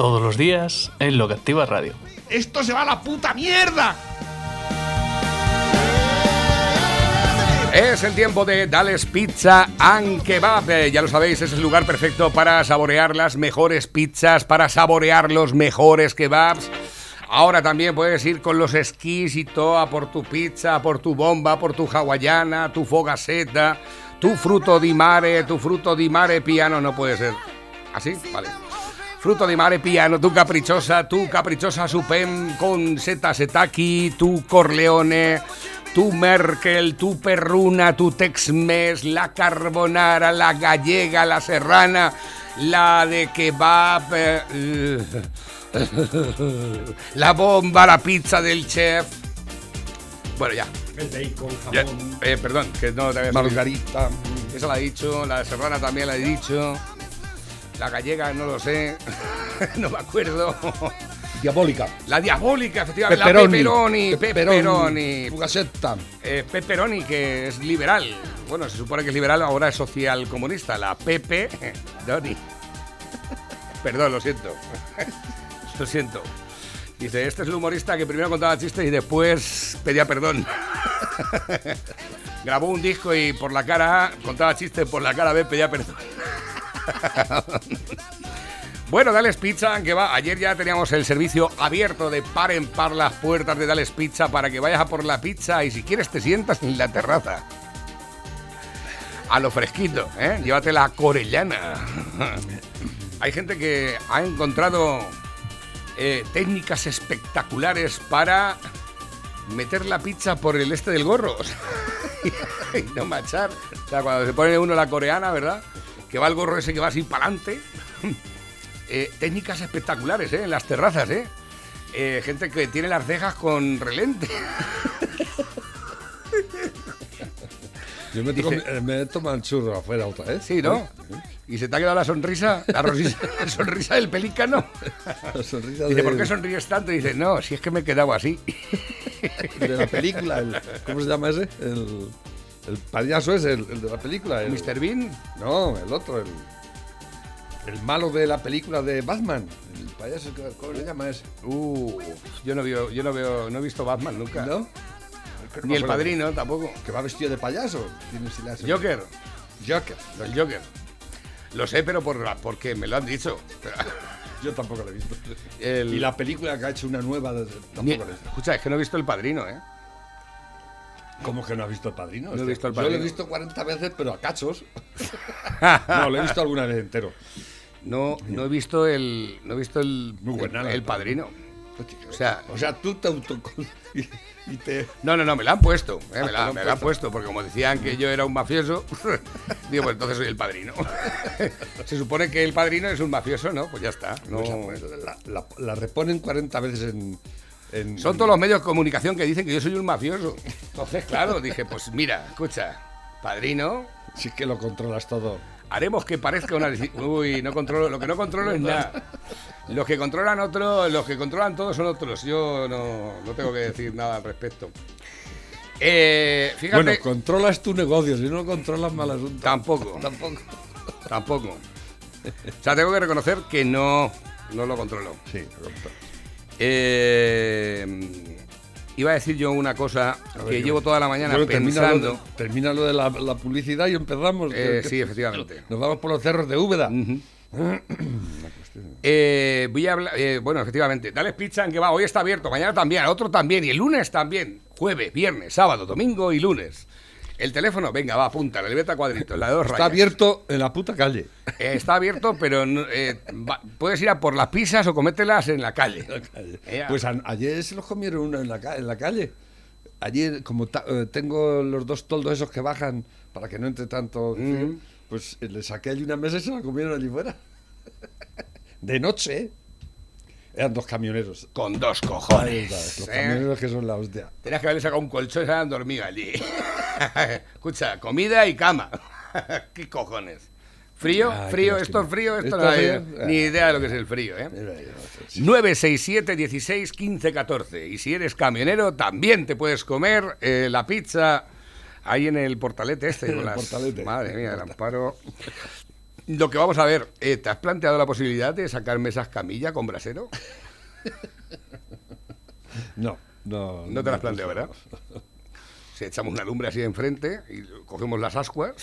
Todos los días en Lo que Activa Radio. ¡Esto se va a la puta mierda! Es el tiempo de Dales Pizza and Kebab. Eh, ya lo sabéis, es el lugar perfecto para saborear las mejores pizzas, para saborear los mejores kebabs. Ahora también puedes ir con los esquís y todo a por tu pizza, por tu bomba, por tu hawaiana, tu fogaseta, tu fruto di mare, tu fruto di mare piano. No puede ser. ¿Así? Vale. Fruto di mare piano, tu caprichosa, tu caprichosa supem con seta setaki, tu corleone, tu Merkel, tu perruna, tu Tex-Mex, la carbonara, la gallega, la serrana, la de kebab, eh, la bomba, la pizza del chef. Bueno, ya. El bacon, Ya, eh, perdón, que no te había Margarita. Esa la he dicho, la de serrana también la he dicho. La gallega no lo sé, no me acuerdo. Diabólica. La diabólica, efectivamente. Pepperoni. La pepperoni. Pepperoni. Eh, Pepperoni, que es liberal. Bueno, se supone que es liberal, ahora es social comunista. La Pepe Doni. Perdón, lo siento. lo siento. Dice, este es el humorista que primero contaba chistes y después pedía perdón. Grabó un disco y por la cara A contaba chistes, por la cara B pedía perdón. Bueno, Dales Pizza, que va. Ayer ya teníamos el servicio abierto de par en par las puertas de Dales Pizza para que vayas a por la pizza y si quieres te sientas en la terraza. A lo fresquito, ¿eh? Llévate la corellana. Hay gente que ha encontrado eh, técnicas espectaculares para meter la pizza por el este del gorro. y no machar. O sea, cuando se pone uno la coreana, ¿verdad? Que va el gorro ese que va así para adelante. Eh, técnicas espectaculares, ¿eh? En las terrazas, ¿eh? Eh, Gente que tiene las cejas con relente. Yo me, tomo, eh, me he tomado el churro afuera otra vez. Sí, ¿no? Y se te ha quedado la sonrisa, la, rosisa- la sonrisa del pelícano. La sonrisa Dice, de, ¿por qué sonríes tanto? Y dice, no, si es que me he quedado así. de la película. el- ¿Cómo se llama ese? El, el payaso ese, el, el de la película. El, Mr. Bean, No, el otro, el, el malo de la película de Batman. El payaso, ¿cómo se llama ese? Uh, yo no veo, yo no veo, no he visto Batman nunca. ¿No? Es Ni el padrino tampoco. Que va vestido de payaso. Tiene le Joker, Joker. el Joker. Lo sé, pero por, porque me lo han dicho. Yo tampoco lo he visto. El- Y la película que ha hecho una nueva, tampoco Ni- he visto. escucha, es que no he visto el padrino, ¿eh? ¿Cómo que no has visto el padrino? No he Hostia, visto El Yo lo he Padrino. visto 40 veces, pero a cachos. no, lo he visto alguna vez entero. No, no he visto el, no he visto el, Muy buena el, padrino. O sea, O sea, tú te auto... y, y te... no, no, no, me la han puesto, ¿eh? me, la, han me la han puesto. porque como decían que yo era un mafioso, digo, pues entonces soy el padrino. Se supone que el padrino es un mafioso, ¿no? Pues ya está. No. pues, la, la- la reponen 40 veces en... en- Son todos los medios de comunicación que dicen que yo soy un mafioso. Entonces, claro, dije, pues mira, escucha, padrino, Sí que lo controlas todo. haremos que parezca una... Uy, no controlo, lo que no controlo es nada. Los que controlan otros, los que controlan todos son otros. Yo no, no tengo que decir nada al respecto. Eh, fíjate, Bueno, controlas tu negocio, si no controlas mal asunto. tampoco, Tampoco. tampoco. O sea, tengo que reconocer que no, no lo controlo. Sí, lo controlas. Eh, iba a decir yo una cosa que llevo toda la mañana Bueno, termina lo pensando. de, termina lo de la, la publicidad y empezamos. Eh, Que- sí, efectivamente. Nos vamos por los cerros de Úbeda. Eh, voy a hablar, eh, bueno, efectivamente, Dale Pizza en que va, hoy está abierto, mañana también, otro también, y el lunes también, jueves, viernes, sábado, domingo y lunes. El teléfono, venga, va, apunta, la libreta cuadritos, la de dos Está rayas. abierto en la puta calle. Eh, está abierto, pero no- eh, va- puedes ir a por las pizzas o comételas en la calle. Eh, Pues a- ayer se los comieron uno en la, ca- en la calle. Ayer, como ta- eh, tengo los dos toldos esos que bajan para que no entre tanto, frío, pues eh, le saqué allí una mesa y se la comieron allí fuera. De noche, ¿eh? Eran dos camioneros. Con dos cojones. Los ¿eh? camioneros que son la hostia. Tenías que haberle sacado un colchón y se habían dormido allí. Escucha, comida y cama. ¿Qué cojones? ¿Frío? Ah, ¿Frío? ¿Esto es frío? Esto ¿Esto no es hay frío? ni idea de lo que es el frío, ¿eh? Mira, mira, sí. 967 16 15 14. Y si eres camionero, también te puedes comer eh, la pizza ahí en el portalete este. Con el las- portalete. Madre mía, el amparo. Lo que vamos a ver, eh, ¿te has planteado la posibilidad de sacarme esas camillas con brasero? No, no. No te las planteo, ¿verdad? Si echamos una lumbre así enfrente y cogemos las ascuas.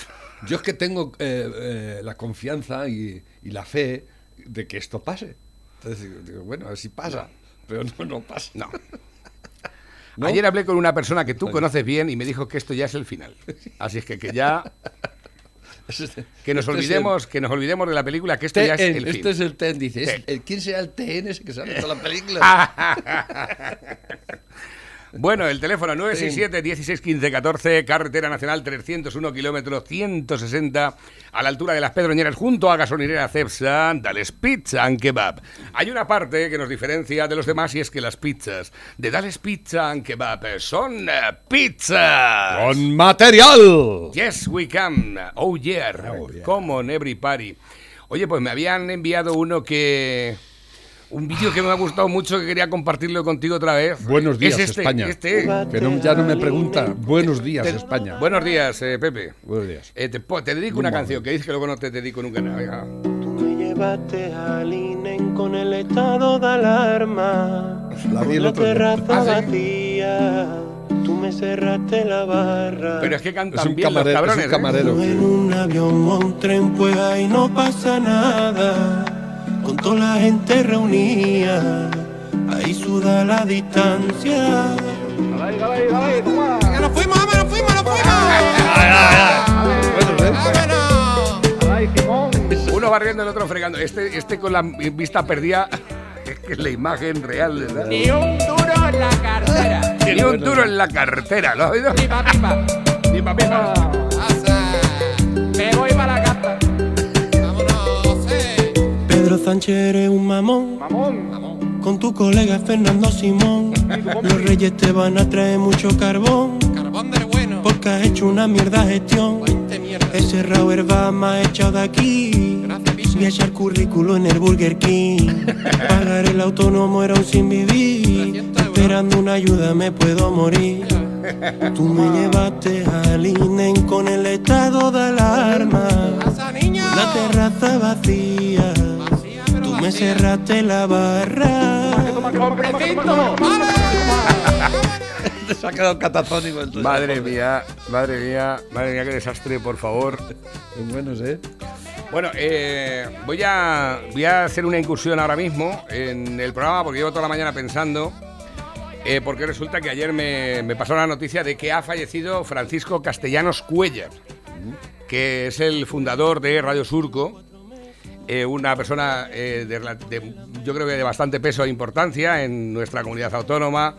Yo es que tengo eh, eh, la confianza y, y la fe de que esto pase. Entonces digo, digo, bueno, a ver si pasa. Pero no, no pasa. No. ¿No? Ayer hablé con una persona que tú conoces bien y me dijo que esto ya es el final. Así es que, que ya que nos Este es olvidemos, que nos olvidemos de la película, que esto ya es TN, el este fin. es el TN, dice. TN. el- ¿Quién será el TN ese que sale en toda la película? Bueno, el teléfono 967 16 15 14, carretera nacional 301 kilómetros 160 a la altura de las Pedroñeras junto a gasolinera Cepsa, Dales Pizza and Kebab. Hay una parte que nos diferencia de los demás y es que las pizzas de Dales Pizza and Kebab son eh, pizzas. ¡Con material! Yes, we can. Oh yeah. Oh, yeah. Come on, everybody. Oye, pues me habían enviado uno que. Un vídeo que me ha gustado mucho que quería compartirlo contigo otra vez. Buenos días, es este, España. Este. Que no- ya no me pregunta. Buenos días, España. Buenos días, eh, Pepe. Buenos días. Eh, te, te dedico una canción que dices que luego no te dedico nunca nada. Venga. Tú me llevaste al INEN con el estado de alarma. La vi el la otro día. terraza ¿Ah, sí? vacía. Tú me cerraste la barra. Pero es que cantan Es un bien los camarero, cabrones. es un ¿eh? camarero. En un avión o un tren, pues ahí no pasa nada. Con toda la gente reunida, ahí suda la distancia. ¡Que nos fuimos, hombre, nos fuimos, nos fuimos! Uno barriendo, el otro fregando. Este, este con la vista perdida. Es que es la imagen real, ¿verdad? Ni un duro en la cartera. Ni un duro en la cartera, ¿lo has oído? Pipa, pipa. Pipa, pipa. Sánchez eres un mamón. Con tu colega Fernando Simón. Los reyes te van a traer mucho carbón. Carbón del bueno. Porque has hecho una mierda gestión. Mierda. Ese Raúl va más echado de aquí. Gracias, piso. Y echar currículo en el Burger King. Pagar el autónomo era un sin vivir. 300 euros. Esperando una ayuda me puedo morir. Tú me llevaste al INEN con el estado de alarma. Niño. La terraza vacía. Me cerraste la barra. ¡Vale! Se ha quedado catatónico el Madre mía, madre mía, madre mía, qué desastre, por favor. Son buenos, ¿eh? Bueno, eh, voy, a, voy a hacer una incursión ahora mismo en el programa porque llevo toda la mañana pensando. eh, porque resulta que ayer me, me pasó la noticia de que ha fallecido Francisco Castellanos Cuellar, que es el fundador de Radio Surco. Eh, una persona eh, de, yo creo que de bastante peso e importancia en nuestra comunidad autónoma.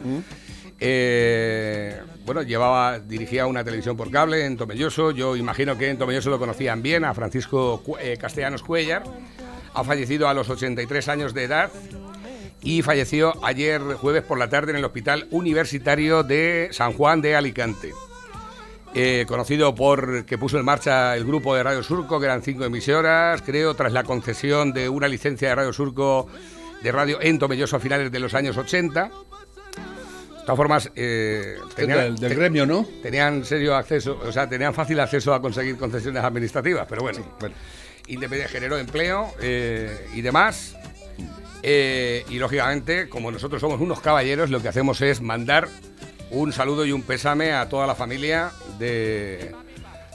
Eh, bueno, llevaba, dirigía una televisión por cable en Tomelloso. Yo imagino que en Tomelloso lo conocían bien, a Francisco Castellanos Cuellar. Ha fallecido a los 83 años de edad y falleció ayer jueves por la tarde en el Hospital Universitario de San Juan de Alicante. Eh, conocido por que puso en marcha el grupo de Radio Surco, que eran cinco emisoras, creo, tras la concesión de una licencia de Radio Surco de radio en Tomelloso a finales de los años 80. De todas formas, eh, tenían, del, del te- gremio, ¿no? tenían serio acceso, o sea, tenían fácil acceso a conseguir concesiones administrativas, pero bueno, Bueno, Independiente generó empleo eh, y demás. Eh, y lógicamente, como nosotros somos unos caballeros, lo que hacemos es mandar un saludo y un pésame a toda la familia de,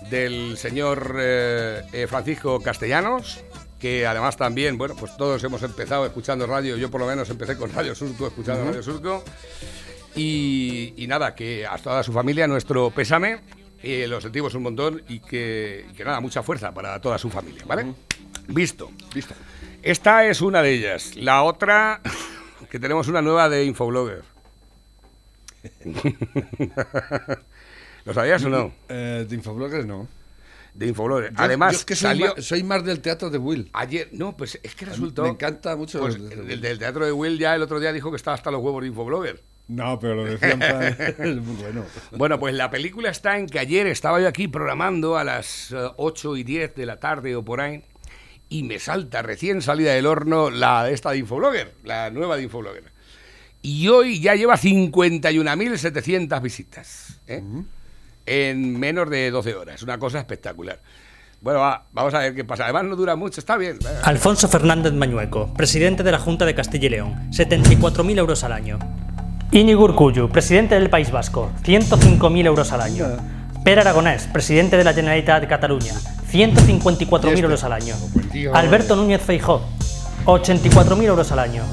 del señor eh, eh, Francisco Castellanos, que además también, bueno, pues todos hemos empezado escuchando radio, yo por lo menos empecé con Radio Surco, escuchando Radio Surco. Y, y nada, que a toda su familia nuestro pésame, eh, lo sentimos un montón y que, y que nada, mucha fuerza para toda su familia, ¿vale? Visto. listo. Esta es una de ellas. La otra, que tenemos una nueva de Infoblogger. ¿Lo sabías o no? Eh, de Infobloggers no. de Infoblogger. Yo- Además, yo es que soy, salió más, soy más del teatro de Will. ayer. No, pues es que resultó. Me encanta mucho Pues, el- el, del teatro de Will ya el otro día dijo que estaba hasta los huevos de Infoblogger. No, pero lo decía en plan- es muy bueno. Bueno, pues la película está en que ayer estaba yo aquí programando a las eh, 8 y 10 de la tarde o por ahí y me salta recién salida del horno la esta de Infoblogger, la nueva de Infoblogger. Y hoy ya lleva 51.700 visitas ¿eh? en menos de 12 horas. Una cosa espectacular. Bueno, va, vamos a ver qué pasa. Además no dura mucho, está bien. Alfonso Fernández Mañueco, presidente de la Junta de Castilla y León, 74.000 euros al año. Íñigo Urkullu, presidente del País Vasco, 105.000 euros al año. Pere Aragonés, presidente de la Generalitat de Cataluña, 154.000 euros al año. Alberto Núñez Feijó, 84.000 euros al año.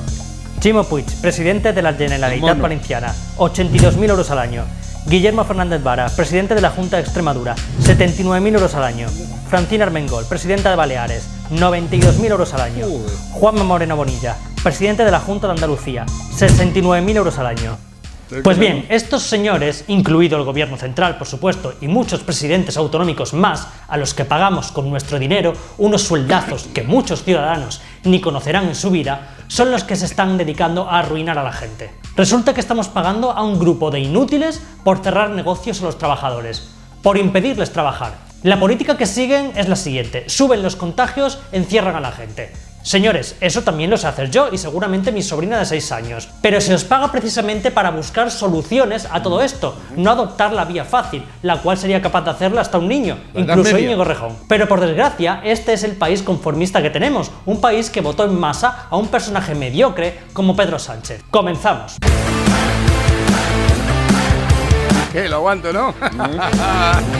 Chimo Puig, presidente de la Generalitat. Valenciana, 82.000 euros al año. Guillermo Fernández Vara, presidente de la Junta de Extremadura, 79.000 euros al año. Francina Armengol, presidenta de Baleares, 92.000 euros al año. Juanma Moreno Bonilla, presidente de la Junta de Andalucía, 69.000 euros al año. Pues bien, estos señores, incluido el gobierno central, por supuesto, y muchos presidentes autonómicos más, a los que pagamos con nuestro dinero unos sueldazos que muchos ciudadanos ni conocerán en su vida, son los que se están dedicando a arruinar a la gente. Resulta que estamos pagando a un grupo de inútiles por cerrar negocios a los trabajadores, por impedirles trabajar. La política que siguen es la siguiente, suben los contagios, encierran a la gente. Señores, eso también lo sé hacer yo y seguramente mi sobrina de 6 años. Pero se os paga precisamente para buscar soluciones a todo esto, no adoptar la vía fácil, la cual sería capaz de hacerla hasta un niño, incluso. Íñigo Rejón. Pero por desgracia, este es el país conformista que tenemos, un país que votó en masa a un personaje mediocre como Pedro Sánchez. Comenzamos. Que lo aguanto, ¿no?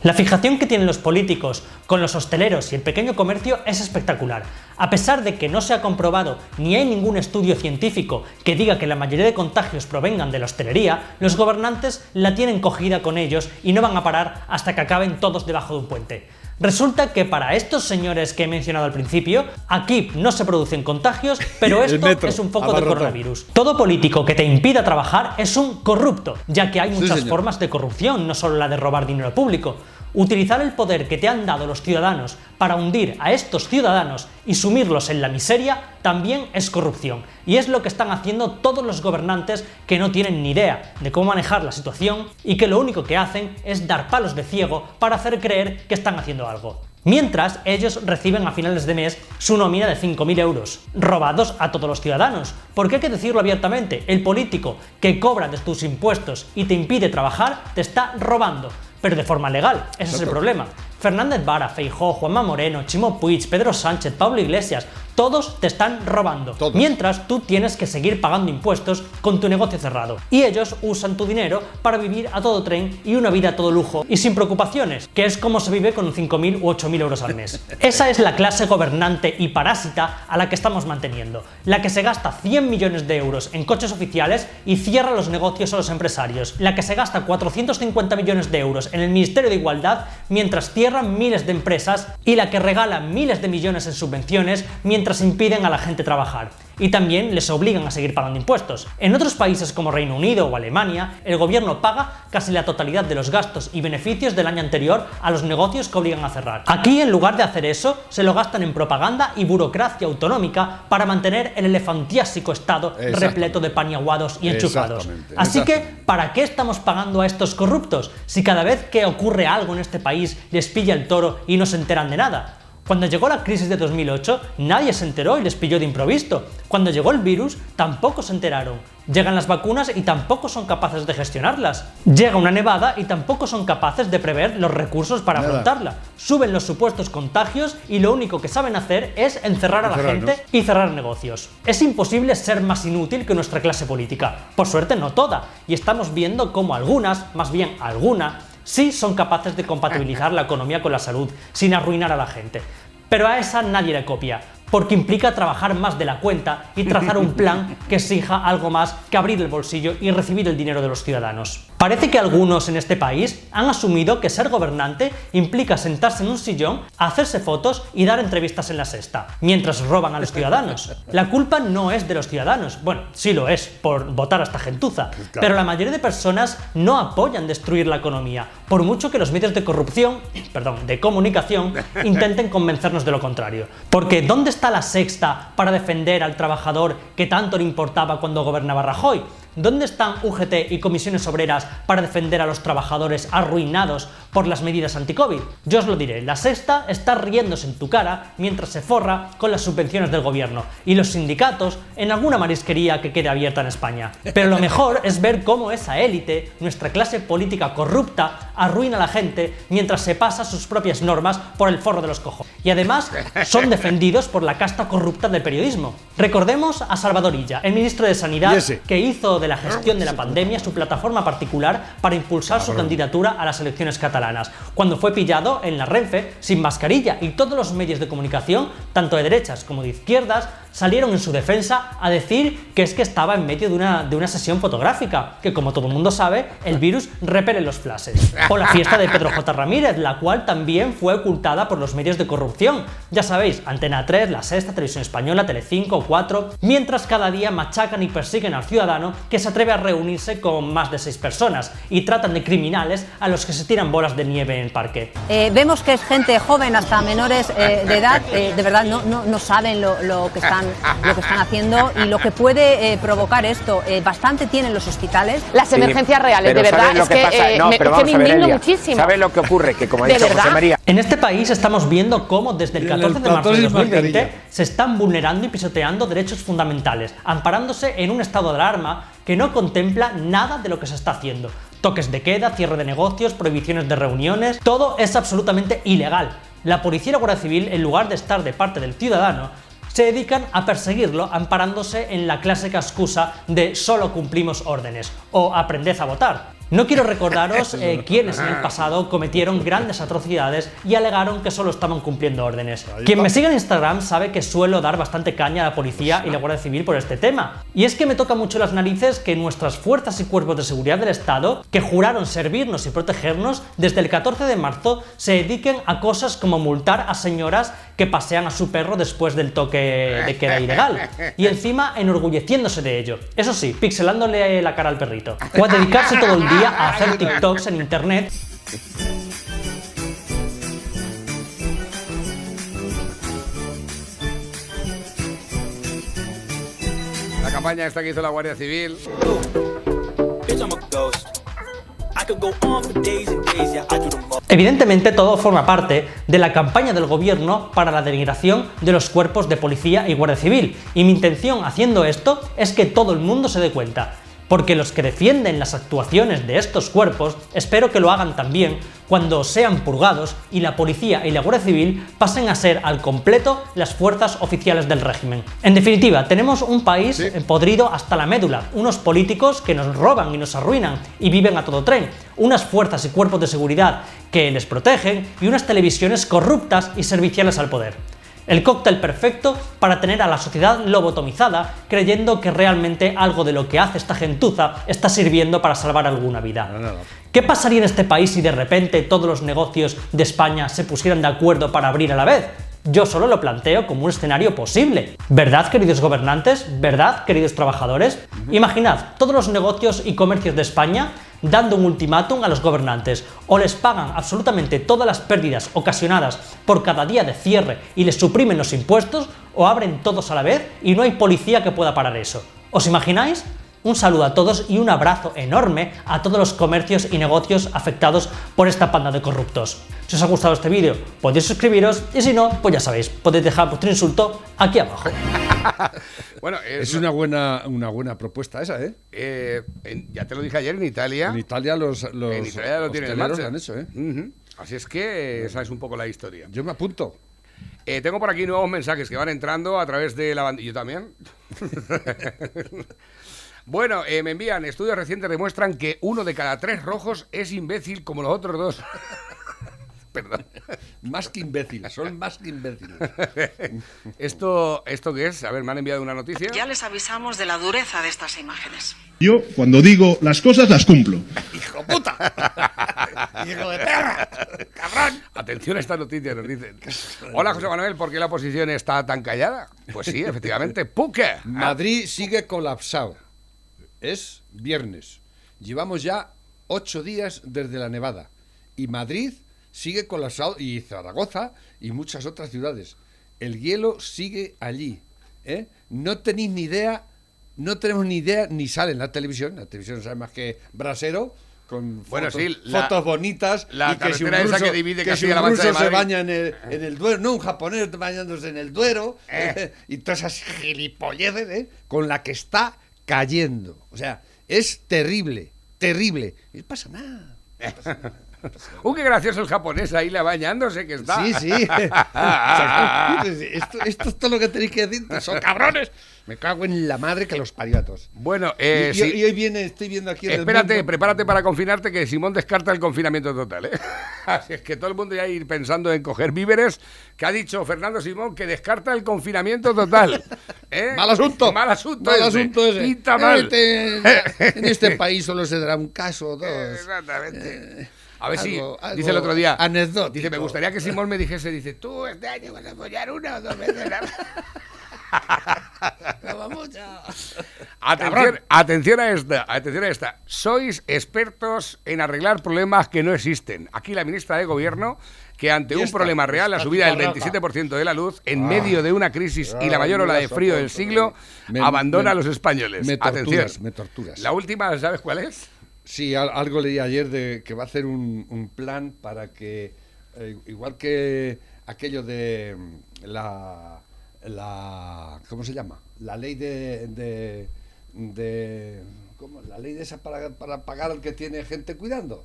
La fijación que tienen los políticos con los hosteleros y el pequeño comercio es espectacular. A pesar de que no se ha comprobado ni hay ningún estudio científico que diga que la mayoría de contagios provengan de la hostelería, los gobernantes la tienen cogida con ellos y no van a parar hasta que acaben todos debajo de un puente. Resulta que para estos señores que he mencionado al principio, aquí no se producen contagios, pero esto metro, es un foco de coronavirus. Todo político que te impida trabajar es un corrupto, ya que hay muchas formas de corrupción, no solo la de robar dinero público. Utilizar el poder que te han dado los ciudadanos para hundir a estos ciudadanos y sumirlos en la miseria también es corrupción. Y es lo que están haciendo todos los gobernantes que no tienen ni idea de cómo manejar la situación y que lo único que hacen es dar palos de ciego para hacer creer que están haciendo algo. Mientras, ellos reciben a finales de mes su nómina de 5.000 euros, robados a todos los ciudadanos. Porque hay que decirlo abiertamente, el político que cobra de tus impuestos y te impide trabajar, te está robando, pero de forma legal. Ese es el problema. Fernández Vara, Feijó, Juanma Moreno, Chimo Puig, Pedro Sánchez, Pablo Iglesias, todos te están robando. Todos. Mientras tú tienes que seguir pagando impuestos con tu negocio cerrado. Y ellos usan tu dinero para vivir a todo tren y una vida a todo lujo y sin preocupaciones, que es como se vive con 5.000 u 8.000 euros al mes. Esa es la clase gobernante y parásita a la que estamos manteniendo. La que se gasta 100 millones de euros en coches oficiales y cierra los negocios a los empresarios. La que se gasta 450 millones de euros en el Ministerio de Igualdad mientras cierran miles de empresas y la que regala miles de millones en subvenciones mientras impiden a la gente trabajar. Y también les obligan a seguir pagando impuestos. En otros países como Reino Unido o Alemania, el gobierno paga casi la totalidad de los gastos y beneficios del año anterior a los negocios que obligan a cerrar. Aquí, en lugar de hacer eso, se lo gastan en propaganda y burocracia autonómica para mantener el elefantiásico Estado repleto de paniaguados y enchufados. Así que. ¿para qué estamos pagando a estos corruptos si cada vez que ocurre algo en este país les pilla el toro y no se enteran de nada? Cuando llegó la crisis de 2008, nadie se enteró y les pilló de improviso. Cuando llegó el virus, tampoco se enteraron. Llegan las vacunas y tampoco son capaces de gestionarlas. Llega una nevada y tampoco son capaces de prever los recursos para Nada. afrontarla. Suben los supuestos contagios y lo único que saben hacer es encerrar a la Encerrarnos. gente y cerrar negocios. Es imposible ser más inútil que nuestra clase política. Por suerte no toda. Y estamos viendo cómo algunas, más bien alguna, sí son capaces de compatibilizar la economía con la salud, sin arruinar a la gente. Pero a esa nadie le copia, porque implica trabajar más de la cuenta y trazar un plan que exija algo más que abrir el bolsillo y recibir el dinero de los ciudadanos. Parece que algunos en este país han asumido que ser gobernante implica sentarse en un sillón, hacerse fotos y dar entrevistas en la sexta, mientras roban a los ciudadanos. La culpa no es de los ciudadanos, bueno, sí lo es por votar a esta gentuza, pero la mayoría de personas no apoyan destruir la economía, por mucho que los medios de corrupción, perdón, de comunicación, intenten convencernos de lo contrario. Porque ¿dónde está la sexta para defender al trabajador que tanto le importaba cuando gobernaba Rajoy? ¿Dónde están UGT y comisiones obreras para defender a los trabajadores arruinados por las medidas anti-COVID? Yo os lo diré, la sexta está riéndose en tu cara mientras se forra con las subvenciones del gobierno y los sindicatos en alguna marisquería que quede abierta en España. Pero lo mejor es ver cómo esa élite, nuestra clase política corrupta, arruina a la gente mientras se pasa sus propias normas por el forro de los cojos. Y además son defendidos por la casta corrupta del periodismo. Recordemos a Salvador Illa, el ministro de Sanidad, que hizo de la gestión de la pandemia su plataforma particular para impulsar su candidatura a las elecciones catalanas, cuando fue pillado en la Renfe sin mascarilla y todos los medios de comunicación, tanto de derechas como de izquierdas, salieron en su defensa a decir que es que estaba en medio de una, de una sesión fotográfica, que como todo el mundo sabe, el virus repele los flashes. O la fiesta de Pedro J. Ramírez, la cual también fue ocultada por los medios de corrupción. Ya sabéis, Antena 3, La Sexta, Televisión Española, Telecinco, 4, mientras cada día machacan y persiguen al ciudadano que se atreve a reunirse con más de seis personas y tratan de criminales a los que se tiran bolas de nieve en el parque. Eh, vemos que es gente joven hasta menores eh, de edad, eh, de verdad no, no, no saben lo, lo que están, lo que están haciendo y lo que puede eh, provocar esto. Eh, bastante tienen los hospitales. Las emergencias reales, de verdad, ¿sabes lo es que, pasa? eh, No, me, pero es que me a ver, indigno Elia. muchísimo. ¿Sabes lo que ocurre? Que como ha ¿De dicho José? María, En este país estamos viendo cómo desde el Y en el 14 de marzo de sin 2020 mascarilla. se están vulnerando y pisoteando derechos fundamentales, amparándose en un estado de alarma que no contempla nada de lo que se está haciendo. Toques de queda, cierre de negocios, prohibiciones de reuniones, todo es absolutamente ilegal. La policía y la Guardia Civil, en lugar de estar de parte del ciudadano, se dedican a perseguirlo amparándose en la clásica excusa de solo cumplimos órdenes o aprended a votar. No quiero recordaros eh, quiénes en el pasado cometieron grandes atrocidades y alegaron que solo estaban cumpliendo órdenes. Quien me sigue en Instagram sabe que suelo dar bastante caña a la policía y la Guardia Civil por este tema. Y es que me toca mucho las narices que nuestras fuerzas y cuerpos de seguridad del Estado, que juraron servirnos y protegernos, desde el 14 de marzo se dediquen a cosas como multar a señoras que pasean a su perro después del toque de queda ilegal. Y encima enorgulleciéndose de ello. Eso sí, pixelándole la cara al perrito. O a dedicarse todo el día a hacer TikToks en internet La campaña esta que hizo la Guardia Civil. Evidentemente todo forma parte de la campaña del gobierno para la denigración de los cuerpos de policía y guardia civil. Y mi intención haciendo esto es que todo el mundo se dé cuenta. Porque los que defienden las actuaciones de estos cuerpos espero que lo hagan también cuando sean purgados y la policía y la Guardia Civil pasen a ser al completo las fuerzas oficiales del régimen. En definitiva, tenemos un país eh, podrido hasta la médula, unos políticos que nos roban y nos arruinan y viven a todo tren, unas fuerzas y cuerpos de seguridad que les protegen y unas televisiones corruptas y serviciales al poder. El cóctel perfecto para tener a la sociedad lobotomizada creyendo que realmente algo de lo que hace esta gentuza está sirviendo para salvar alguna vida. ¿Qué pasaría en este país si de repente todos los negocios de España se pusieran de acuerdo para abrir a la vez? Yo solo lo planteo como un escenario posible. ¿Verdad, queridos gobernantes? ¿Verdad, queridos trabajadores? Imaginad todos los negocios y comercios de España dando un ultimátum a los gobernantes. O les pagan absolutamente todas las pérdidas ocasionadas por cada día de cierre y les suprimen los impuestos, o abren todos a la vez y no hay policía que pueda parar eso. ¿Os imagináis? Un saludo a todos y un abrazo enorme a todos los comercios y negocios afectados por esta panda de corruptos. Si os ha gustado este vídeo, podéis suscribiros y si no, pues ya sabéis, podéis dejar vuestro insulto aquí abajo. Bueno, Es una buena, una buena propuesta esa, ¿eh? eh, en- ya te lo dije ayer en Italia. En Italia los, los en Italia lo tienen marcha. han hecho, ¿eh? Así es que esa es un poco la historia. Yo me apunto. Eh, tengo por aquí nuevos mensajes que van entrando a través de la banda. ¿Yo también? bueno, eh, me envían. Estudios recientes demuestran que uno de cada tres rojos es imbécil como los otros dos. perdón. Más que imbéciles, son más que imbéciles. ¿Esto, ¿Esto qué es? A ver, me han enviado una noticia. Ya les avisamos de la dureza de estas imágenes. Yo, cuando digo las cosas, las cumplo. ¡Hijo puta! ¡Hijo de perra! ¡Cabrón! Atención a esta noticia, nos dicen. Hola, José Manuel, ¿por qué la oposición está tan callada? Pues sí, efectivamente, ¡puque! Madrid sigue colapsado. Es viernes. Llevamos ya ocho días desde la nevada. Y Madrid sigue colapsado, y Zaragoza y muchas otras ciudades. El hielo sigue allí. ¿eh? No tenéis ni idea, no tenemos ni idea, ni sale en la televisión. La televisión sabe más que brasero. Con Bueno, fotos, sí, la- fotos bonitas la y que si un esa ruso, que divide que si un Mancha de ruso se baña en el, en el Duero, no un japonés bañándose en el Duero Eh. y todas esas gilipolleces ¿eh? con la que está cayendo. O sea, es terrible, terrible. Y no pasa nada. ¡Uh, qué gracioso el japonés ahí la bañándose que está! Sí, sí. Esto, esto es todo lo que tenéis que decir. Son cabrones. Me cago en la madre que los parió a todos. Bueno, eh, y, y- sí. y hoy viene, estoy viendo aquí Espérate, mundo- prepárate para confinarte que Simón descarta el confinamiento total, ¿eh? Así es que todo el mundo ya ir pensando en coger víveres, que ha dicho Fernando Simón que descarta el confinamiento total. ¿eh? Mal asunto. Mal asunto Mal ese. asunto ese. Pinta mal. Este, en este país solo se dará un caso o dos. Exactamente. A ver si, algo- algo dice el otro día, anecdótico. dice, me gustaría que Simón me dijese, dice, tú este año vas a follar una o dos veces. Atención, atención a esta, atención a esta. Sois expertos en arreglar problemas que no existen. Aquí la ministra de Gobierno, que ante un problema real, la subida del tiparraca. 27% de la luz, en Ah. medio de una crisis y la mayor ola de frío del siglo, Me- abandona me- a los españoles. me torturas, Atención. me torturas. La última, ¿sabes cuál es? Sí, al- algo leí ayer de que va a hacer un, un plan para que, eh, igual que aquello de mm, la, la ¿cómo se llama? La ley de, de, de- ¿cómo? La ley de esa para, para pagar al que tiene gente cuidando.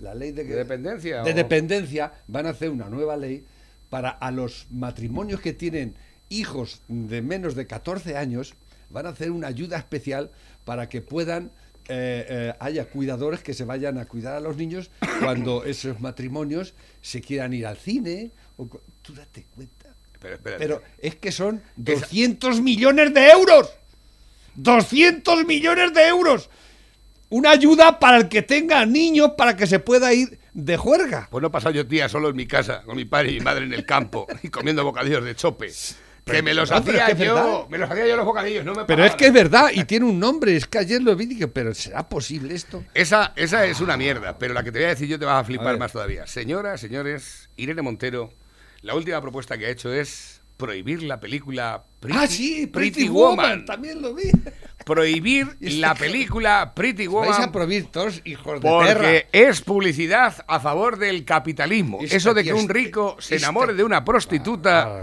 La ley de, que- ¿De dependencia De o- dependencia van a hacer una nueva ley para a los matrimonios que tienen hijos de menos de 14 años, van a hacer una ayuda especial para que puedan eh, eh, haya cuidadores que se vayan a cuidar a los niños cuando esos matrimonios se quieran ir al cine. O, tú date cuenta. Pero, espérate. Pero es que son 200 millones de euros. 200 millones de euros. Una ayuda para el que tenga niños para que se pueda ir de juerga. Pues no he pasado yo tía solo en mi casa, con mi padre y mi madre en el campo, y comiendo bocadillos de chope. Que me los no, hacía es que yo, me los hacía yo los bocadillos, no me Pero es que es verdad y tiene un nombre. Es que ayer lo vi y dije, pero ¿será posible esto? Esa, esa es una mierda, pero la que te voy a decir yo te vas a flipar más todavía. Señoras, señores, Irene Montero, la última propuesta que ha hecho es prohibir la película Pretty, ah, sí, Pretty Woman. También lo vi. Prohibir la película Pretty Vais a Woman prohibir todos, hijos de perra. porque es publicidad a favor del capitalismo. Esta Eso de que un rico se esta- enamore de una prostituta,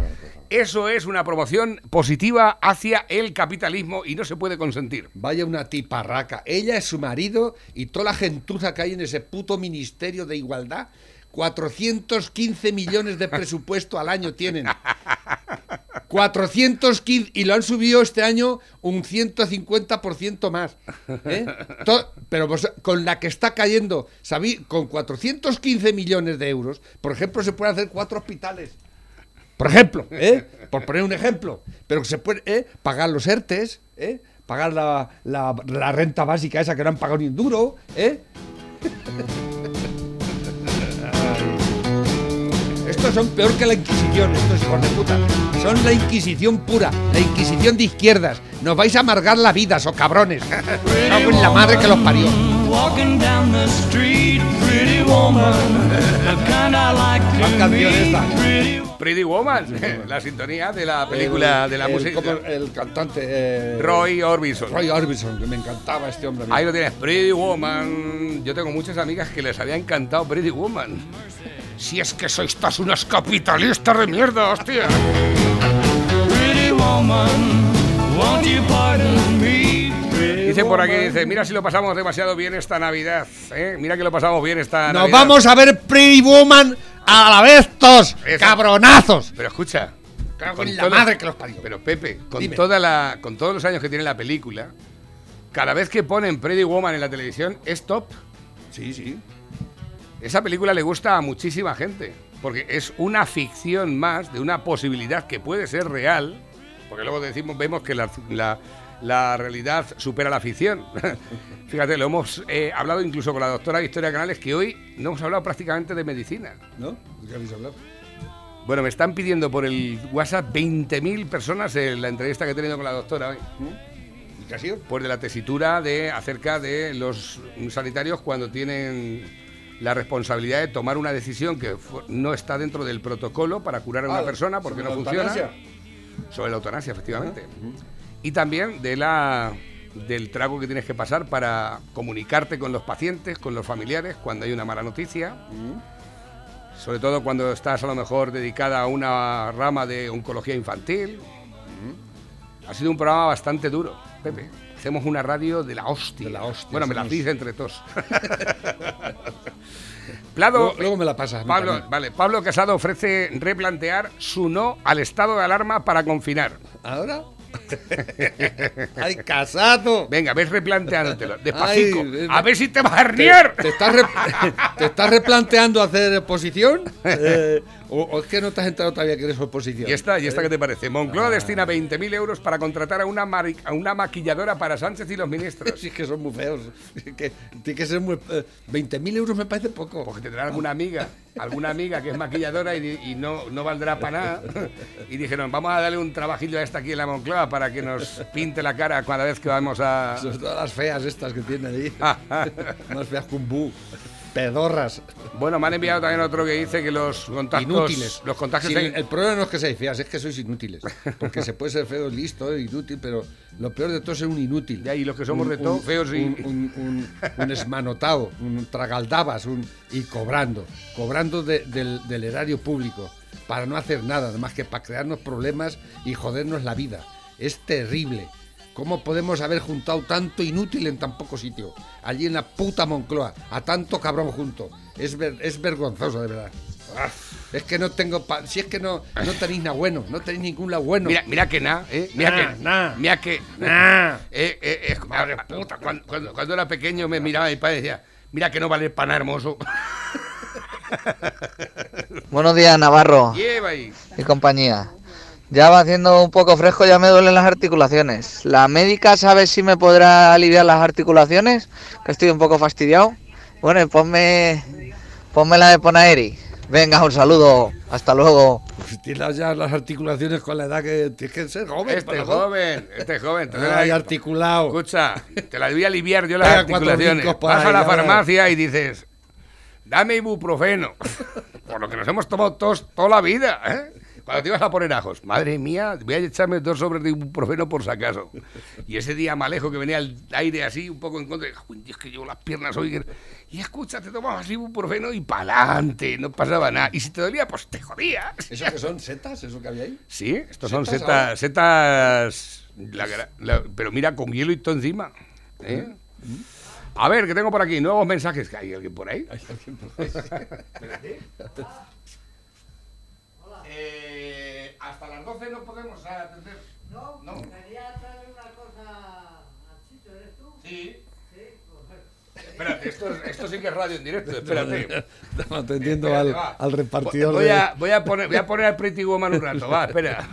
eso es una promoción positiva hacia el capitalismo y no se puede consentir. Vaya una tiparraca. Ella es su marido y toda la gentuza que hay en ese puto ministerio de igualdad. 415 millones de presupuesto al año tienen. 415 y lo han subido este año un 150% más. ¿eh? Pero con la que está cayendo, ¿sabí? Con 415 millones de euros, por ejemplo, se pueden hacer cuatro hospitales. Por ejemplo, ¿eh? por poner un ejemplo. Pero se puede ¿eh? pagar los ERTES, ¿eh? pagar la renta básica esa que no han pagado ni un duro. ¿eh? Estos son peor que la Inquisición, estos hijos de puta. Son la Inquisición pura, la Inquisición de izquierdas. Nos vais a amargar la vida, so cabrones. La madre que los parió. Walking down the street, pretty woman, the kind I like ¿Cuál to canción meet, esta? pretty Pretty Woman, la sintonía de la película El- de la el- música. como El cantante. eh, Roy Orbison. Roy Orbison, que me encantaba este hombre. Ahí lo tienes, Pretty Woman. Yo tengo muchas amigas que les había encantado Pretty Woman. Si es que sois todas unas capitalistas de mierda, hostia. pretty woman, won't you pardon Dice por aquí, woman. dice, mira si lo pasamos demasiado bien esta Navidad. ¿eh? Mira que lo pasamos bien esta Nos Navidad. vamos a ver Pretty Woman a la vez todos, Eso. cabronazos. Pero escucha. Cago en la madre que los parió. Pero Pepe, con, Dime. toda la, con todos los años que tiene la película, cada vez que ponen Pretty Woman en la televisión es top. Sí, sí. Esa película le gusta a muchísima gente. porque es una ficción más de una posibilidad que puede ser real, porque luego decimos, vemos que la, la- la realidad supera la ficción. Fíjate, lo hemos eh, hablado incluso con la doctora Victoria Canales, que hoy no hemos hablado prácticamente de medicina. ¿No? ¿De qué habéis hablado? Bueno, me están pidiendo por el WhatsApp 20.000 personas en la entrevista que he tenido con la doctora hoy. ¿Y qué ha sido? Pues de la tesitura de acerca de los sanitarios cuando tienen la responsabilidad de tomar una decisión que no está dentro del protocolo para curar a una Ah, persona porque no funciona. eutanasia. Sobre la eutanasia, efectivamente. Y también de la del trago que tienes que pasar para comunicarte con los pacientes, con los familiares cuando hay una mala noticia. Sobre todo cuando estás a lo mejor dedicada a una rama de oncología infantil. Ha sido un programa bastante duro, Pepe. Hacemos una radio de la hostia. De la hostia, Bueno, me la dice entre todos. Plado, Luego, luego me la pasas. Pablo, vale, Pablo Casado ofrece replantear su no al estado de alarma para confinar. ¿Ahora? ¡Ay, casado! Venga, ves replanteándotelo. Despacito. Ay, a ver si te vas a ¿Te, herniar. te estás re- ¿Te estás replanteando hacer oposición? Eh, o, o es que no te has enterado todavía que eres oposición? Y esta, ¿y esta qué te parece? Ah. Moncloa destina 20.000 euros para contratar a una, a una maquilladora para Sánchez y los ministros. Sí, es que son muy feos. Es que tiene que ser muy. eh, 20.000 euros me parece poco. Porque tendrá alguna amiga, alguna amiga que es maquilladora y, no, no valdrá para nada. Y dijeron, vamos a darle un trabajillo a esta aquí en la Moncloa para que nos pinte la cara cada vez que vamos a... Sobre todo las feas estas que tiene ahí. Más feas que un. Pedorras. Bueno, me han enviado también otro que dice que los contactos... Inútiles. Los contagios... Sí, en- el problema no es que seáis feas, es que sois inútiles. Porque se puede ser feo, listo, inútil, pero lo peor de todo es ser un inútil. Ya, y los que somos Un- de todo, un- feos y... Un, un, un- un esmanotado, un tragaldabas, un, y cobrando. Cobrando de- del, del erario público. Para no hacer nada, además que para crearnos problemas y jodernos la vida. Es terrible. ¿Cómo podemos haber juntado tanto inútil en tan poco sitio? Allí en la puta Moncloa, a tanto cabrón junto. Es, ver- es vergonzoso, de verdad. Ah, Es que no tengo. pa- si es que no, no tenéis nada bueno, no tenéis ningún lado bueno. Mira, mira que nada, ¿eh? Mira Nah, que... nah. Mira que... Nah. Eh, eh, eh, cuando, cuando- cuando era pequeño me miraba mi padre y decía, mira que no vale para nada, hermoso. Buenos días, Navarro Lleva ahí. y compañía. Ya va haciendo un poco fresco, ya me duelen las articulaciones. ¿La médica sabe si me podrá aliviar las articulaciones? Que estoy un poco fastidiado. Bueno, ponme, ponme la de Ponaeri. Venga, un saludo. Hasta luego. Pues tienes ya las articulaciones con la edad que tienes que ser joven. Este para- joven, este joven. te Ay, la- articulado. Escucha, te la voy a aliviar yo las articulaciones. Vas a la a farmacia y dices, dame ibuprofeno. Por lo que nos hemos tomado todos toda la vida, ¿eh? Cuando te ibas a poner ajos, madre mía, voy a echarme dos sobres de ibuprofeno por si acaso. Y ese día malejo que venía el aire así, un poco en contra, "Uy, es que llevo las piernas hoy. que-". Y escucha, te tomabas ibuprofeno y pa'lante, no pasaba nada. Y si te dolía, pues te jodías. ¿Eso que son setas? ¿Eso que había ahí? Sí, estos son ¿Setas setas, la la- pero mira, con hielo y todo encima. ¿eh? A ver, que tengo por aquí nuevos mensajes. ¿Hay alguien por ahí? Espérate. Eh, hasta las 12 no podemos atender. No, no. Quería traerle una cosa a Chito, ¿eres tú? Sí. Sí, pues, Espérate, esto, es- esto sí que es radio en directo, espérate. Estamos atendiendo Espérate, al, al repartidor Voy de- a, voy, a poner, voy a poner al Pretty Woman un rato, va, espera.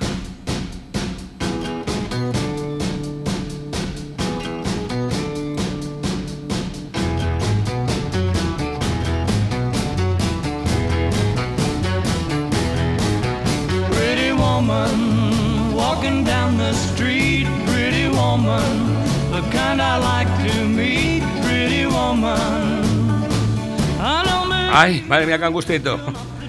Ay, madre mía, qué angustito.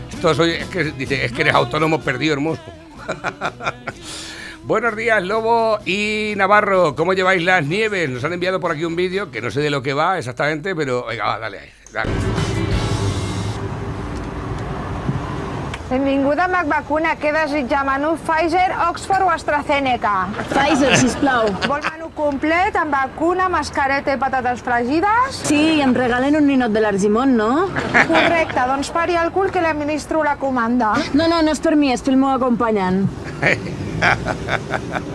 Esto soy, es que dice, es que eres autónomo perdido, hermoso. Buenos días, Lobo y Navarro. ¿Cómo lleváis las nieves? Nos han enviado por aquí un vídeo que no sé de lo que va exactamente, pero venga, dale. Dale. Benvinguda Mac Vacuna. Què desitja? Menú Pfizer, Oxford o AstraZeneca? Pfizer, sisplau. Vol menú complet amb vacuna, mascareta i patates fregides? Sí, i em regalen un ninot de l'Argimon, no? Correcte, doncs pari el cul que li administro la comanda. No, no, no és per mi, és pel meu acompanyant.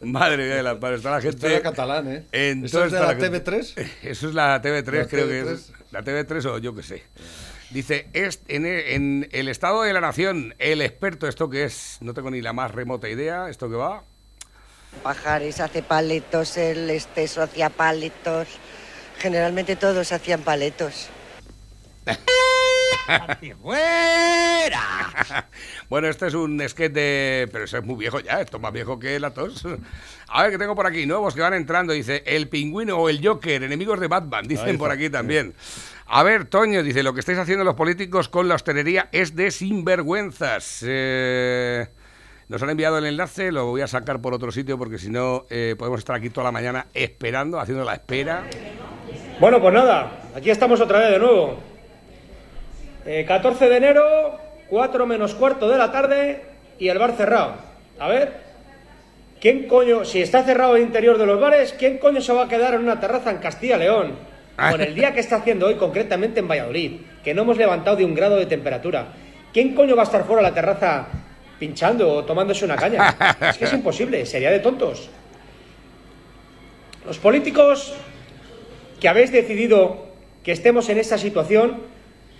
Madre mía, de la- está la gente. Esto era catalán, ¿eh? En ¿Eso es de la gente- TV3? Eso es la TV3, La creo que TV3. es. La TV3 o yo qué sé. Dice, es, en, en el estado de la nación, el experto, ¿esto qué es? No tengo ni la más remota idea, ¿esto qué va? Pajares hace paletos, el esteso hacía paletos. Generalmente todos hacían paletos. ¡Fuera! bueno, este es un sketch de... Pero eso es muy viejo ya, esto es más viejo que la tos. A ver, que tengo por aquí nuevos que van entrando. Dice, el pingüino o el Joker, enemigos de Batman, dicen por aquí también. A ver, Toño, dice, lo que estáis haciendo los políticos con la hostelería es de sinvergüenzas. Eh, nos han enviado el enlace, lo voy a sacar por otro sitio porque si no eh, podemos estar aquí toda la mañana esperando, haciendo la espera. Bueno, pues nada, aquí estamos otra vez de nuevo. Eh, 14 de enero, 4 menos cuarto de la tarde y el bar cerrado. A ver, ¿quién coño, si está cerrado el interior de los bares, quién coño se va a quedar en una terraza en Castilla-León? Con el día que está haciendo hoy, concretamente en Valladolid, que no hemos levantado de un grado de temperatura. ¿Quién coño va a estar fuera de la terraza pinchando o tomándose una caña? Es que es imposible, sería de tontos. Los políticos que habéis decidido que estemos en esta situación,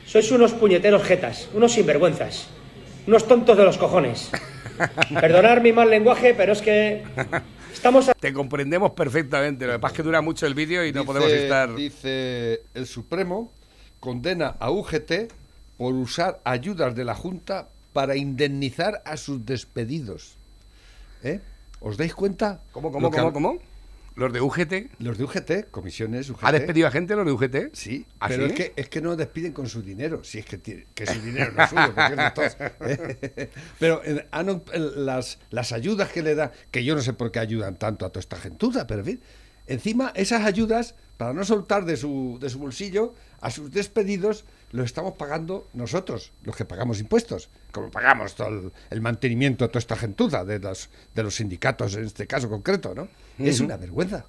sois unos puñeteros jetas, unos sinvergüenzas, unos tontos de los cojones. Perdonad mi mal lenguaje, pero es que estamos... Te comprendemos perfectamente, lo que pasa es que dura mucho el vídeo y no podemos estar... Dice el Supremo condena a UGT por usar ayudas de la Junta para indemnizar a sus despedidos. ¿Eh? ¿Os dais cuenta? ¿Cómo, cómo, Lo que- cómo, cómo? ¿Los de UGT? Los de UGT, comisiones UGT. ¿Ha despedido a gente los de UGT? Sí, ¿Ah, pero sí? es que es que no despiden con su dinero, si es que, tiene- que su dinero no es suyo, porque. ¿eh? Pero eh, el- las, las ayudas que le da, que yo no sé por qué ayudan tanto a toda esta gentuza, pero en fin, encima esas ayudas, para no soltar de su, de su bolsillo, a sus despedidos los estamos pagando nosotros, los que pagamos impuestos, como pagamos todo el, el mantenimiento a toda esta gentuza de los, de los sindicatos en este caso concreto, ¿no? Es una vergüenza.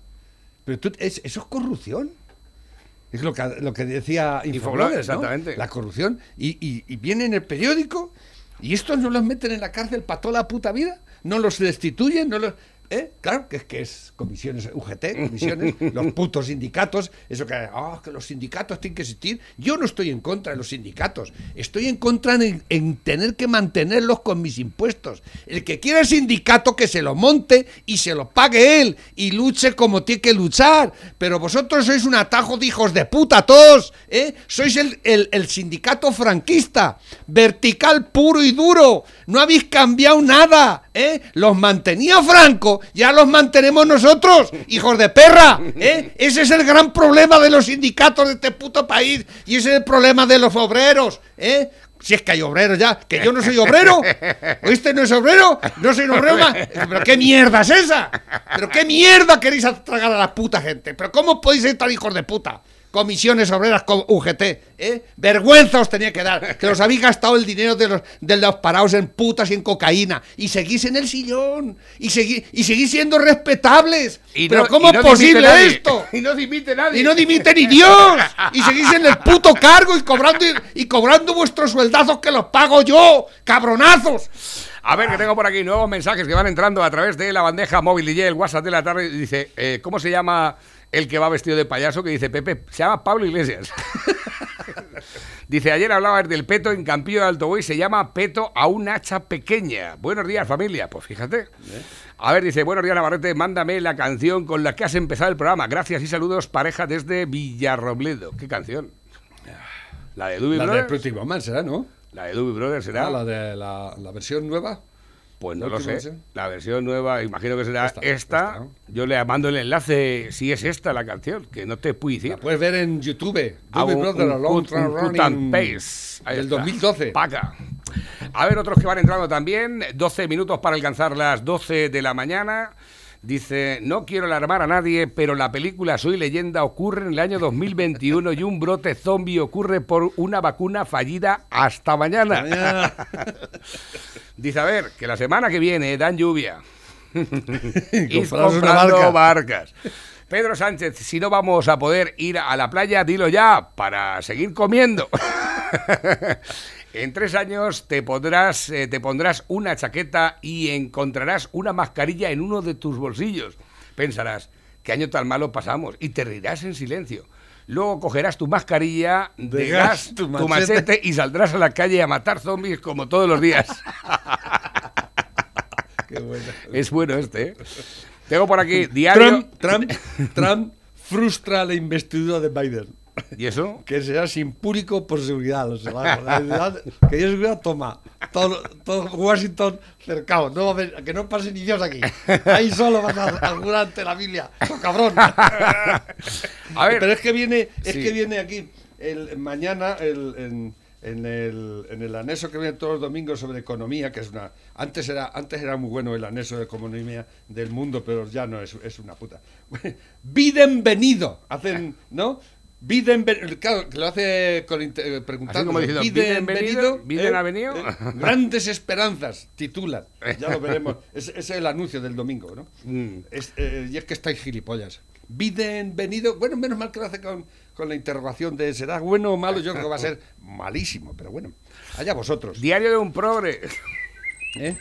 Pero tú, es- eso es corrupción. Es lo que, lo que decía Infoblogs, Infoblogs, ¿no? exactamente. La corrupción. Y, y- y viene en el periódico y estos no los meten en la cárcel para toda la puta vida. No los destituyen, no los... ¿eh? Claro, que es que es comisiones, UGT, comisiones, los putos sindicatos, eso que, ah, que los sindicatos tienen que existir. Yo no estoy en contra de los sindicatos, estoy en contra en, en tener que mantenerlos con mis impuestos. El que quiera el sindicato que se lo monte y se lo pague él y luche como tiene que luchar. Pero vosotros sois un atajo de hijos de puta todos, ¿eh? Sois el, el- el sindicato franquista, vertical puro y duro. No habéis cambiado nada, ¿eh? Los mantenía Franco, ya los mantenemos nosotros, hijos de perra, ¿eh? Ese es el gran problema de los sindicatos de este puto país y ese es el problema de los obreros, ¿eh? Si es que hay obreros ya, que yo no soy obrero. ¿Este no es obrero? No soy obrero más. ¿Pero qué mierda es esa? ¿Pero qué mierda queréis tragar a la puta gente? ¿Pero cómo podéis ser tan hijos de puta? Comisiones obreras con UGT, ¿eh? Vergüenza os tenía que dar, que os habéis gastado el dinero de los, de los parados en putas y en cocaína, y seguís en el sillón, y, seguí- y seguís siendo respetables. Y ¿Pero no- cómo y no es posible nadie. esto? Y no dimite nadie. Y no dimite ni Dios. Y seguís en el puto cargo y cobrando, y, cobrando vuestros sueldazos que los pago yo, cabronazos. A ver, que tengo por aquí nuevos mensajes que van entrando a través de la bandeja móvil y el WhatsApp de la tarde. Dice, eh, ¿cómo se llama el que va vestido de payaso? Que dice Pepe, se llama Pablo Iglesias. dice, ayer hablabas del peto en Campillo de Alto se llama peto a un hacha pequeña. Buenos días, familia. Pues fíjate. A ver, dice, buenos días, Navarrete, mándame la canción con la que has empezado el programa. Gracias y saludos, pareja desde Villarrobledo. ¿Qué canción? La de Doobie La de Brothers. Pretty Woman será, ¿no? La de Doobie Brothers será. Ah, la de la, la versión nueva. Pues no ¿La lo sé. versión? La versión nueva, imagino que será esta. Yo le mando el enlace si es esta la canción, que no te puedo decir. La puedes ver en YouTube. Doobie un- Brothers, un A Long un Running and paste. Ahí Del está. 2012. Paca. A ver, otros que van entrando también. 12 minutos para alcanzar las 12 de la mañana. Dice, no quiero alarmar a nadie, pero la película Soy leyenda ocurre en el año 2021 y un brote zombie ocurre por una vacuna fallida hasta mañana. mañana. Dice, a ver, que la semana que viene dan lluvia. Una comprando barca. barcas. Pedro Sánchez, si no vamos a poder ir a la playa, dilo ya, para seguir comiendo. en tres años te pondrás, eh, te pondrás una chaqueta y encontrarás una mascarilla en uno de tus bolsillos. Pensarás, ¿qué año tan malo pasamos? Y te reirás en silencio. Luego cogerás tu mascarilla de, De gas, gas, tu, tu machete. machete. y saldrás a la calle a matar zombies como todos los días. Qué bueno. es bueno este, ¿eh? Tengo por aquí diario. Trump, Trump, Trump frustra la investidura de Biden. ¿Y eso? Que sea sin público por seguridad. O sea, la, la seguridad- que haya seguridad, toma. Todo, todo Washington cercado. No que no pasen ni Dios aquí. Ahí solo vas a algún ante la Biblia. ¡Oh, cabrón! A ver. Pero es que viene, es Sí. que viene aquí el, mañana el, en, en el, en el anexo que viene todos los domingos sobre economía, que es una. Antes era, antes era muy bueno el anexo de economía del mundo, pero ya no es, es una puta. Bienvenido. Hacen, ¿no? Bienvenido. Claro, que lo hace con, eh, preguntando. Diciendo, Bienvenido. ¿Biden ha venido? eh, grandes esperanzas, titulan. Ya lo veremos. Es, ese es el anuncio del domingo, ¿no? Mm. Es, eh, y es que estáis gilipollas. Bienvenido. Bueno, menos mal que lo hace con, con la interrogación de ¿será bueno o malo? Yo creo que va a ser malísimo, pero bueno. Allá vosotros. Diario de un progre. ¿Eh?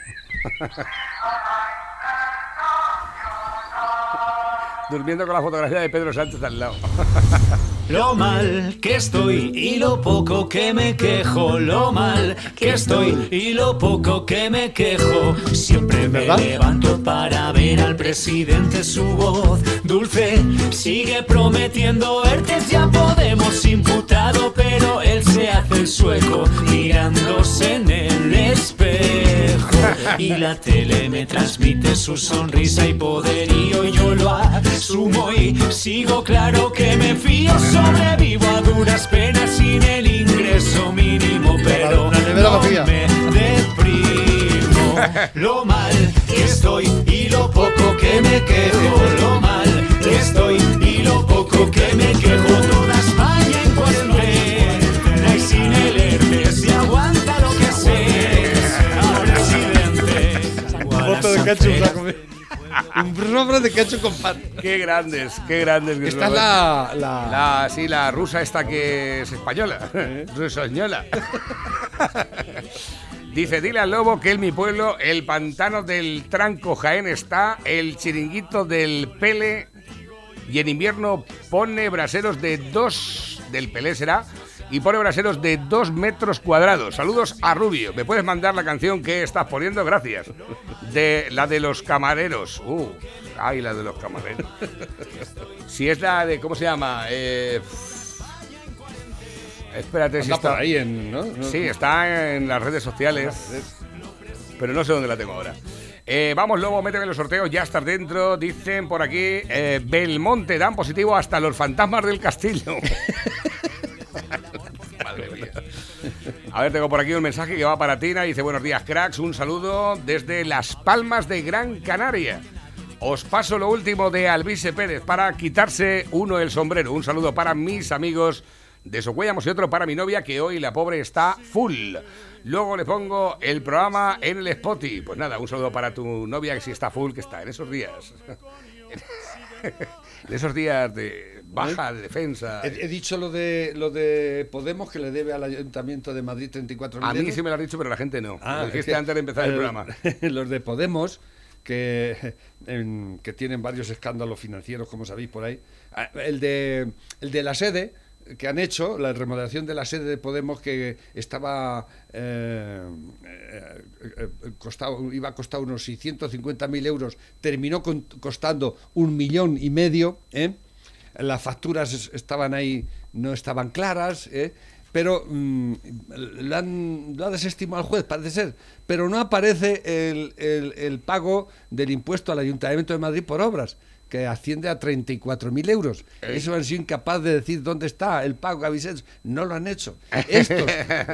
Durmiendo con la fotografía de Pedro Sánchez al lado. Lo mal que estoy y lo poco que me quejo, lo mal que estoy y lo poco que me quejo. Siempre me levanto para ver al presidente su voz dulce. Sigue prometiendo ERTES, ya podemos imputado, pero él se hace el sueco mirándose en el espejo. Y la tele me transmite su sonrisa y poderío, y yo lo asumo y sigo claro que me fío. Sobrevivo a duras penas sin el ingreso mínimo, pero no me deprimo. Lo mal que estoy Comí. Un de ketchup con pan. Qué grandes, qué grandes. Esta es la- la- la- Sí, la rusa esta que es española. Rusoñola. Dice, dile al lobo que en mi pueblo el pantano del Tranco Jaén está, el chiringuito del Pele y en invierno pone braseros de dos, del Pelé será, y pone braseros de dos metros cuadrados. Saludos a Rubio. ¿Me puedes mandar la canción que estás poniendo? Gracias. De la de los camareros. Uh, ay, la de los camareros. Si es la de, ¿cómo se llama? Eh, espérate, si Anda está por ahí en, ¿no? Sí, está en las redes sociales. Pero no sé dónde la tengo ahora. Eh, vamos, Lobo, méteme en los sorteos, ya estás dentro. Dicen por aquí, eh, Belmonte dan positivo hasta los fantasmas del castillo. A ver, tengo por aquí un mensaje que va para Tina. Dice, buenos días, cracks. Un saludo desde Las Palmas de Gran Canaria. Os paso lo último de Alvise Pérez para quitarse uno el sombrero. Un saludo para mis amigos de Socuellamos y otro para mi novia, que hoy la pobre está full. Luego le pongo el programa en el Spotify. Pues nada, un saludo para tu novia que sí está full, que está en esos días. en esos días de baja de defensa. He, he dicho lo de lo de Podemos que le debe al Ayuntamiento de Madrid 34 A mí sí me lo has dicho, pero la gente no. Ah, lo es dijiste que, antes de empezar el eh, programa. Los de Podemos, que, en- que tienen varios escándalos financieros, como sabéis por ahí. Ah, El de, el de la sede que han hecho, la remodelación de la sede de Podemos que estaba eh, eh, eh, costado, iba a costar unos 650.000 euros, terminó con- costando un millón y medio, ¿eh? Las facturas es- estaban ahí, no estaban claras, ¿eh? pero mm, lo, han, ha desestimado el juez, parece ser, pero no aparece el- el pago del impuesto al Ayuntamiento de Madrid por obras que asciende a 34.000 euros. Eso han sido incapaz de decir dónde está el pago a Vicens. No lo han hecho. Estos,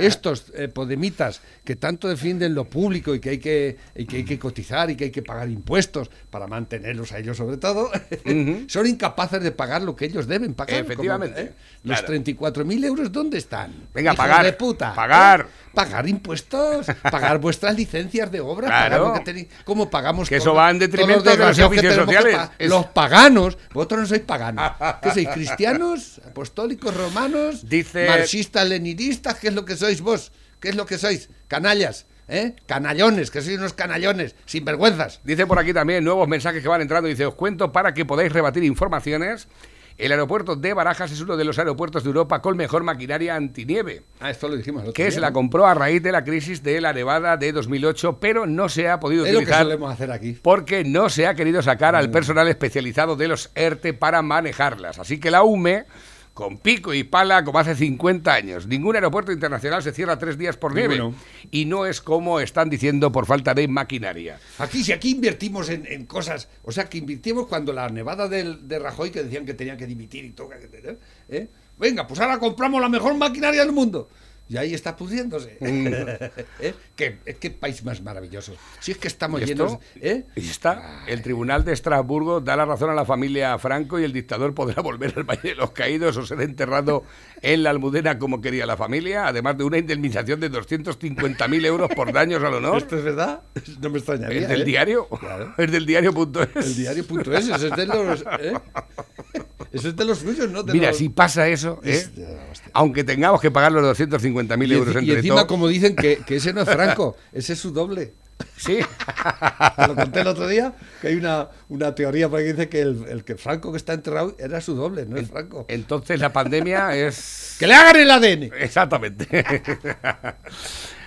estos eh, podemitas que tanto defienden lo público y que, hay que, y que hay que cotizar y que hay que pagar impuestos para mantenerlos a ellos sobre todo, son incapaces de pagar lo que ellos deben pagar. como, Efectivamente, ¿eh? Los claro. 34.000 euros, ¿dónde están? Venga, Hijos pagar, de puta. pagar. ¿eh? Pagar impuestos, pagar vuestras licencias de obra, Claro. pagar lo que tenéis, ¿cómo pagamos Que eso va en detrimento de los que servicios que sociales. Es- Los paganos, vosotros no sois paganos. ¿Qué sois? ¿Cristianos? ¿Apostólicos romanos? Dice- ¿Marxistas, leninistas? ¿Qué es lo que sois vos? ¿Qué es lo que sois? Canallas, ¿eh? Canallones, que sois unos canallones, sinvergüenzas. Dice por aquí también nuevos mensajes que van entrando. Dice, os cuento para que podáis rebatir informaciones. El aeropuerto de Barajas es uno de los aeropuertos de Europa con mejor maquinaria antinieve. Ah, esto lo dijimos que se la compró a raíz de la crisis de la nevada de 2008, pero no se ha podido Es lo que solemos hacer aquí. porque no se ha querido sacar al personal especializado de los ERTE para manejarlas. Así que la UME, con pico y pala, como hace 50 años, ningún aeropuerto internacional se cierra tres días por nieve. Y no es como están diciendo por falta de maquinaria. Aquí, si aquí invertimos en, en cosas, o sea, que invirtimos cuando la nevada del, de Rajoy, que decían que tenía que dimitir y todo, que- ¿eh? venga, pues ahora compramos la mejor maquinaria del mundo y ahí está pudriéndose. Mm. ¿Eh? Eh, ¿Qué, país más maravilloso. Si es que estamos y ¿eh? está, el tribunal de Estrasburgo da la razón a la familia Franco y el dictador podrá volver al Valle de los Caídos o ser enterrado en la Almudena como quería la familia, además de una indemnización de 250.000 euros por daños al honor. ¿Esto es verdad? No me extrañaría. Es del diario. Claro. Es del diario.es. El diario.es, es de los. Eso es de los suyos, ¿no? Mira, si pasa eso, es aunque tengamos que pagar los 250 y encima, como dicen, que, ese no es Franco, ese es su doble. Sí, lo conté el otro día, que hay una, una teoría por ahí que dice que el, que Franco que está enterrado era su doble, no es Franco. Entonces la pandemia es... ¡Que le hagan el ADN! Exactamente.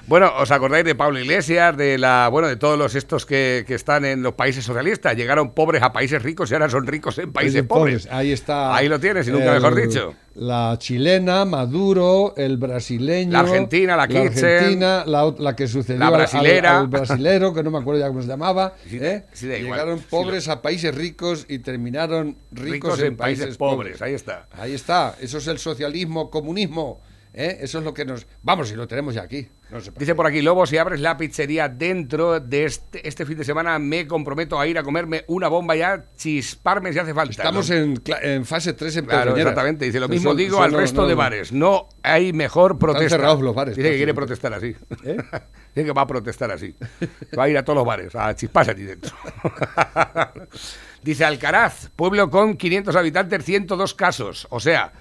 Bueno, ¿os acordáis de Pablo Iglesias, de la, bueno, de todos los estos que, que están en los países socialistas? Llegaron pobres a países ricos y ahora son ricos en países pobres. Ahí está. Ahí lo tienes, y nunca el- mejor dicho. La chilena, Maduro, el brasileño. La argentina, la Kirchner. argentina, la, la que sucedió La al- al- brasilera. Al, brasilero, que no me acuerdo ya cómo se llamaba. Sí, ¿eh? sí. Llegaron Sí, pobres a países ricos y terminaron ricos, Ricos en países pobres, ahí está. Ahí está. Eso es el socialismo, comunismo. ¿eh? Eso es lo que nos. Vamos, y lo tenemos ya aquí. No Dice por aquí, Lobo, si abres la pizzería dentro de este, este fin de semana, me comprometo a ir a comerme una bomba y a chisparme si hace falta. Estamos ¿no? en, fase 3 en Claro, exactamente. Dice lo mismo digo al no- resto de bares. No hay mejor protesta. cerrados los bares, Dice que quiere protestar así. Dice que va a protestar así. Va a ir a todos los bares, a chisparse allí dentro. Dice Alcaraz, pueblo con 500 habitantes, 102 casos. O sea,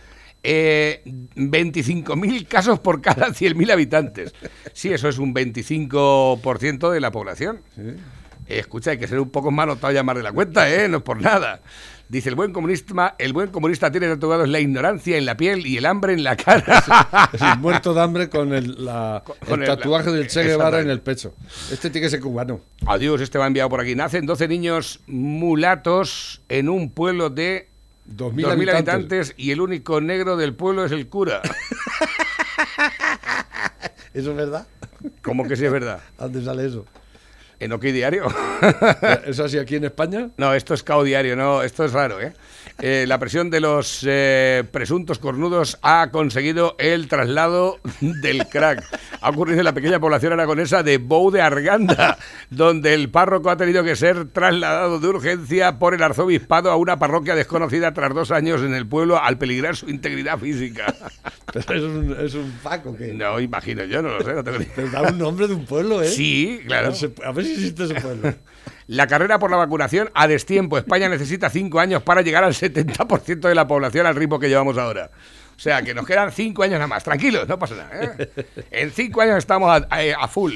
eh, 25.000 casos por cada 100.000 habitantes. Sí, eso es un 25% de la población. Eh, escucha, hay que ser un poco más notado ya más de la cuenta, ¿eh? No es por nada. Dice, el buen comunista, el buen comunista tiene tatuados la ignorancia en la piel y el hambre en la cara. Es un muerto de hambre con el, la- Con el el- tatuaje del Che Guevara en el pecho. Este tiene que ser cubano. Adiós, este va enviado por aquí. Nacen 12 niños mulatos en un pueblo de 2.000 2.000 habitantes. habitantes y el único negro del pueblo es el cura. ¿Eso es verdad? ¿Cómo que sí es verdad? ¿Dónde sale eso? ¿En OK Diario? ¿Es así aquí en España? No, esto es Cao Diario, no, esto es raro, ¿eh? Eh, la presión de los eh, presuntos cornudos ha conseguido el traslado del crack. Ha ocurrido en la pequeña población aragonesa de Bou de Arganda, donde el párroco ha tenido que ser trasladado de urgencia por el arzobispado a una parroquia desconocida tras dos años en el pueblo al peligrar su integridad física. Pero es un, es un Paco que. No, imagino yo, no lo sé, no tengo ni Pero da un nombre de un pueblo, ¿eh? Sí, claro. A ver si existe ese pueblo. La carrera por la vacunación a destiempo. España necesita cinco años para llegar al 70% de la población al ritmo que llevamos ahora. O sea, que nos quedan cinco años nada más. Tranquilos, no pasa nada. ¿eh? En cinco años estamos a, a full.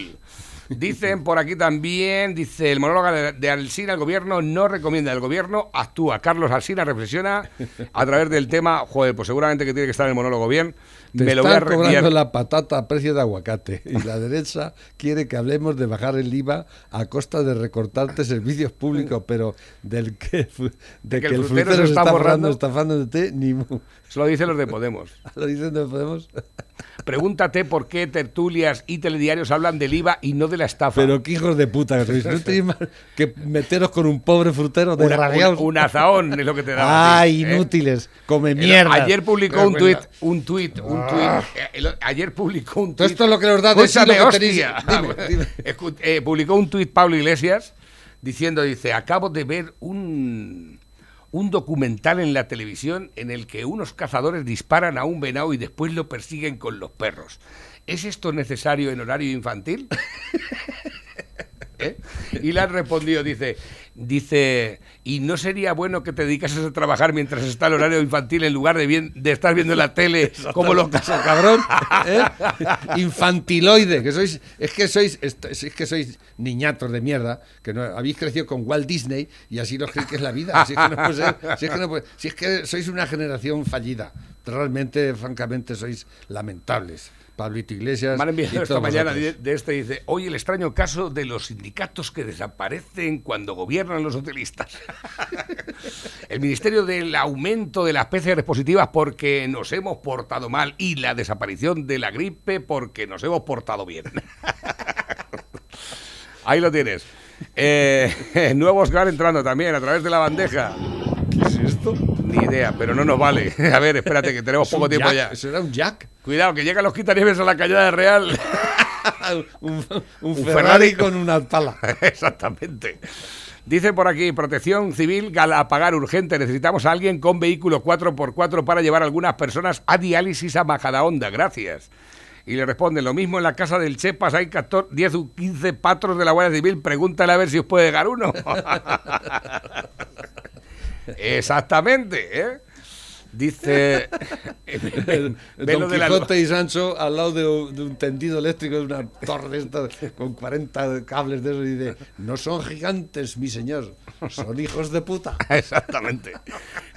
Dicen por aquí también, dice el monólogo de, de Alsina, el gobierno no recomienda, el gobierno actúa. Carlos Alsina reflexiona a través del tema, joder, pues seguramente que tiene que estar el monólogo bien. Te Me lo voy a cobrando la patata a precio de aguacate y la derecha quiere que hablemos de bajar el IVA a costa de recortarte servicios públicos, pero del que, fu- de que, el frutero se está borrando, estafando de té, ni. Eso lo dicen los de Podemos. ¿Lo dicen de Podemos? Pregúntate por qué tertulias y telediarios hablan del IVA y no de la estafa. Pero qué hijos de puta que sois. No tenéis más que meteros con un pobre frutero de Una- un, un azaón es lo que te da. Ay, inútiles. Come mierda. Ayer publicó un tuit, un tuit, un Ah. tuit. eh, ayer publicó un tuit. esto es lo que nos da de lo que tenéis- hostia. dime, dime. Escu- eh, publicó un tuit Pablo Iglesias diciendo, dice, acabo de ver un, un documental en la televisión en el que unos cazadores disparan a un venado y después lo persiguen con los perros. ¿Es esto necesario en horario infantil? ¿Eh? Y le han respondido, dice, Dice, ¿y no sería bueno que te dedicases a trabajar mientras está el horario infantil en lugar de, bien, de estar viendo la tele como lo Eso, cabrón, ¿eh? infantiloide, que sois, es que sois, es que sois niñatos de mierda, que no habéis crecido con Walt Disney y así lo creéis que es la vida. Si es que, no puede ser, si es que no puede- si es que sois una generación fallida, realmente, francamente, sois lamentables. Pablito Iglesias. Me han enviado esta mañana de, vosotros. de este, dice, hoy el extraño caso de los sindicatos que desaparecen cuando gobiernan los hotelistas. el Ministerio del aumento de las PCR positivas porque nos hemos portado mal y la desaparición de la gripe porque nos hemos portado bien. Ahí lo tienes. Eh, nuevos que van entrando también a través de la bandeja. ¿Qué es esto? Ni idea, pero no nos vale. A ver, espérate, que tenemos poco tiempo jack, ya. Eso era un jack. Cuidado, que llegan los quitanieves a la cañada de Real. un, un Un Ferrari, Ferrari con una pala. Exactamente. Dice por aquí, protección civil, Galapagar urgente. Necesitamos a alguien con vehículo 4x4 para llevar a algunas personas a diálisis a Majadahonda. Gracias. Y le responden, lo mismo en la casa del Chepas, hay 14, 10 o 15 patros de la Guardia Civil, pregúntale a ver si os puede llegar uno. Exactamente, ¿eh? Dice... Don la- Quijote y Sancho al lado de un, de un tendido eléctrico de una torre de estas con 40 cables de eso y dice, no son gigantes, mi señor, son hijos de puta. Exactamente.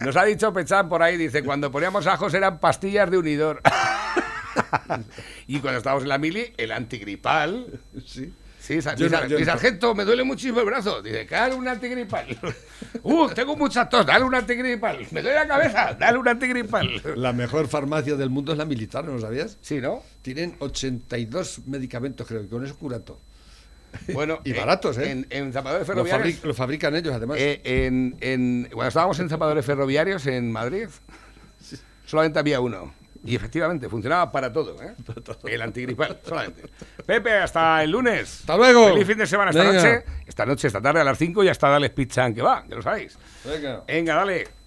Nos ha dicho Pechán por ahí, dice, cuando poníamos ajos eran pastillas de unidor. y cuando estábamos en la mili, el antigripal. Sí. Sí, Yo mi, yo mi sargento, me duele muchísimo el brazo. Dice, dale un antigripal. Uh, tengo mucha tos, dale un antigripal. Me duele la cabeza, dale un antigripal. La mejor farmacia del mundo es la militar, ¿no lo sabías? Sí, ¿no? Tienen 82 medicamentos, creo, y con eso curan todo. Bueno, y baratos, ¿eh? En, en zapadores Lo, ferroviarios. lo fabrican ellos, además. Eh, en, en- cuando estábamos en zapadores ferroviarios en Madrid, solamente había uno. Y efectivamente, funcionaba para todo, ¿eh? El antigripal, solamente. Pepe, hasta el lunes. Hasta luego. Feliz fin de semana esta Venga. noche. Esta noche, esta tarde a las 5 ya está Dales Pizza que va, ya lo sabéis. Venga. Venga, dale.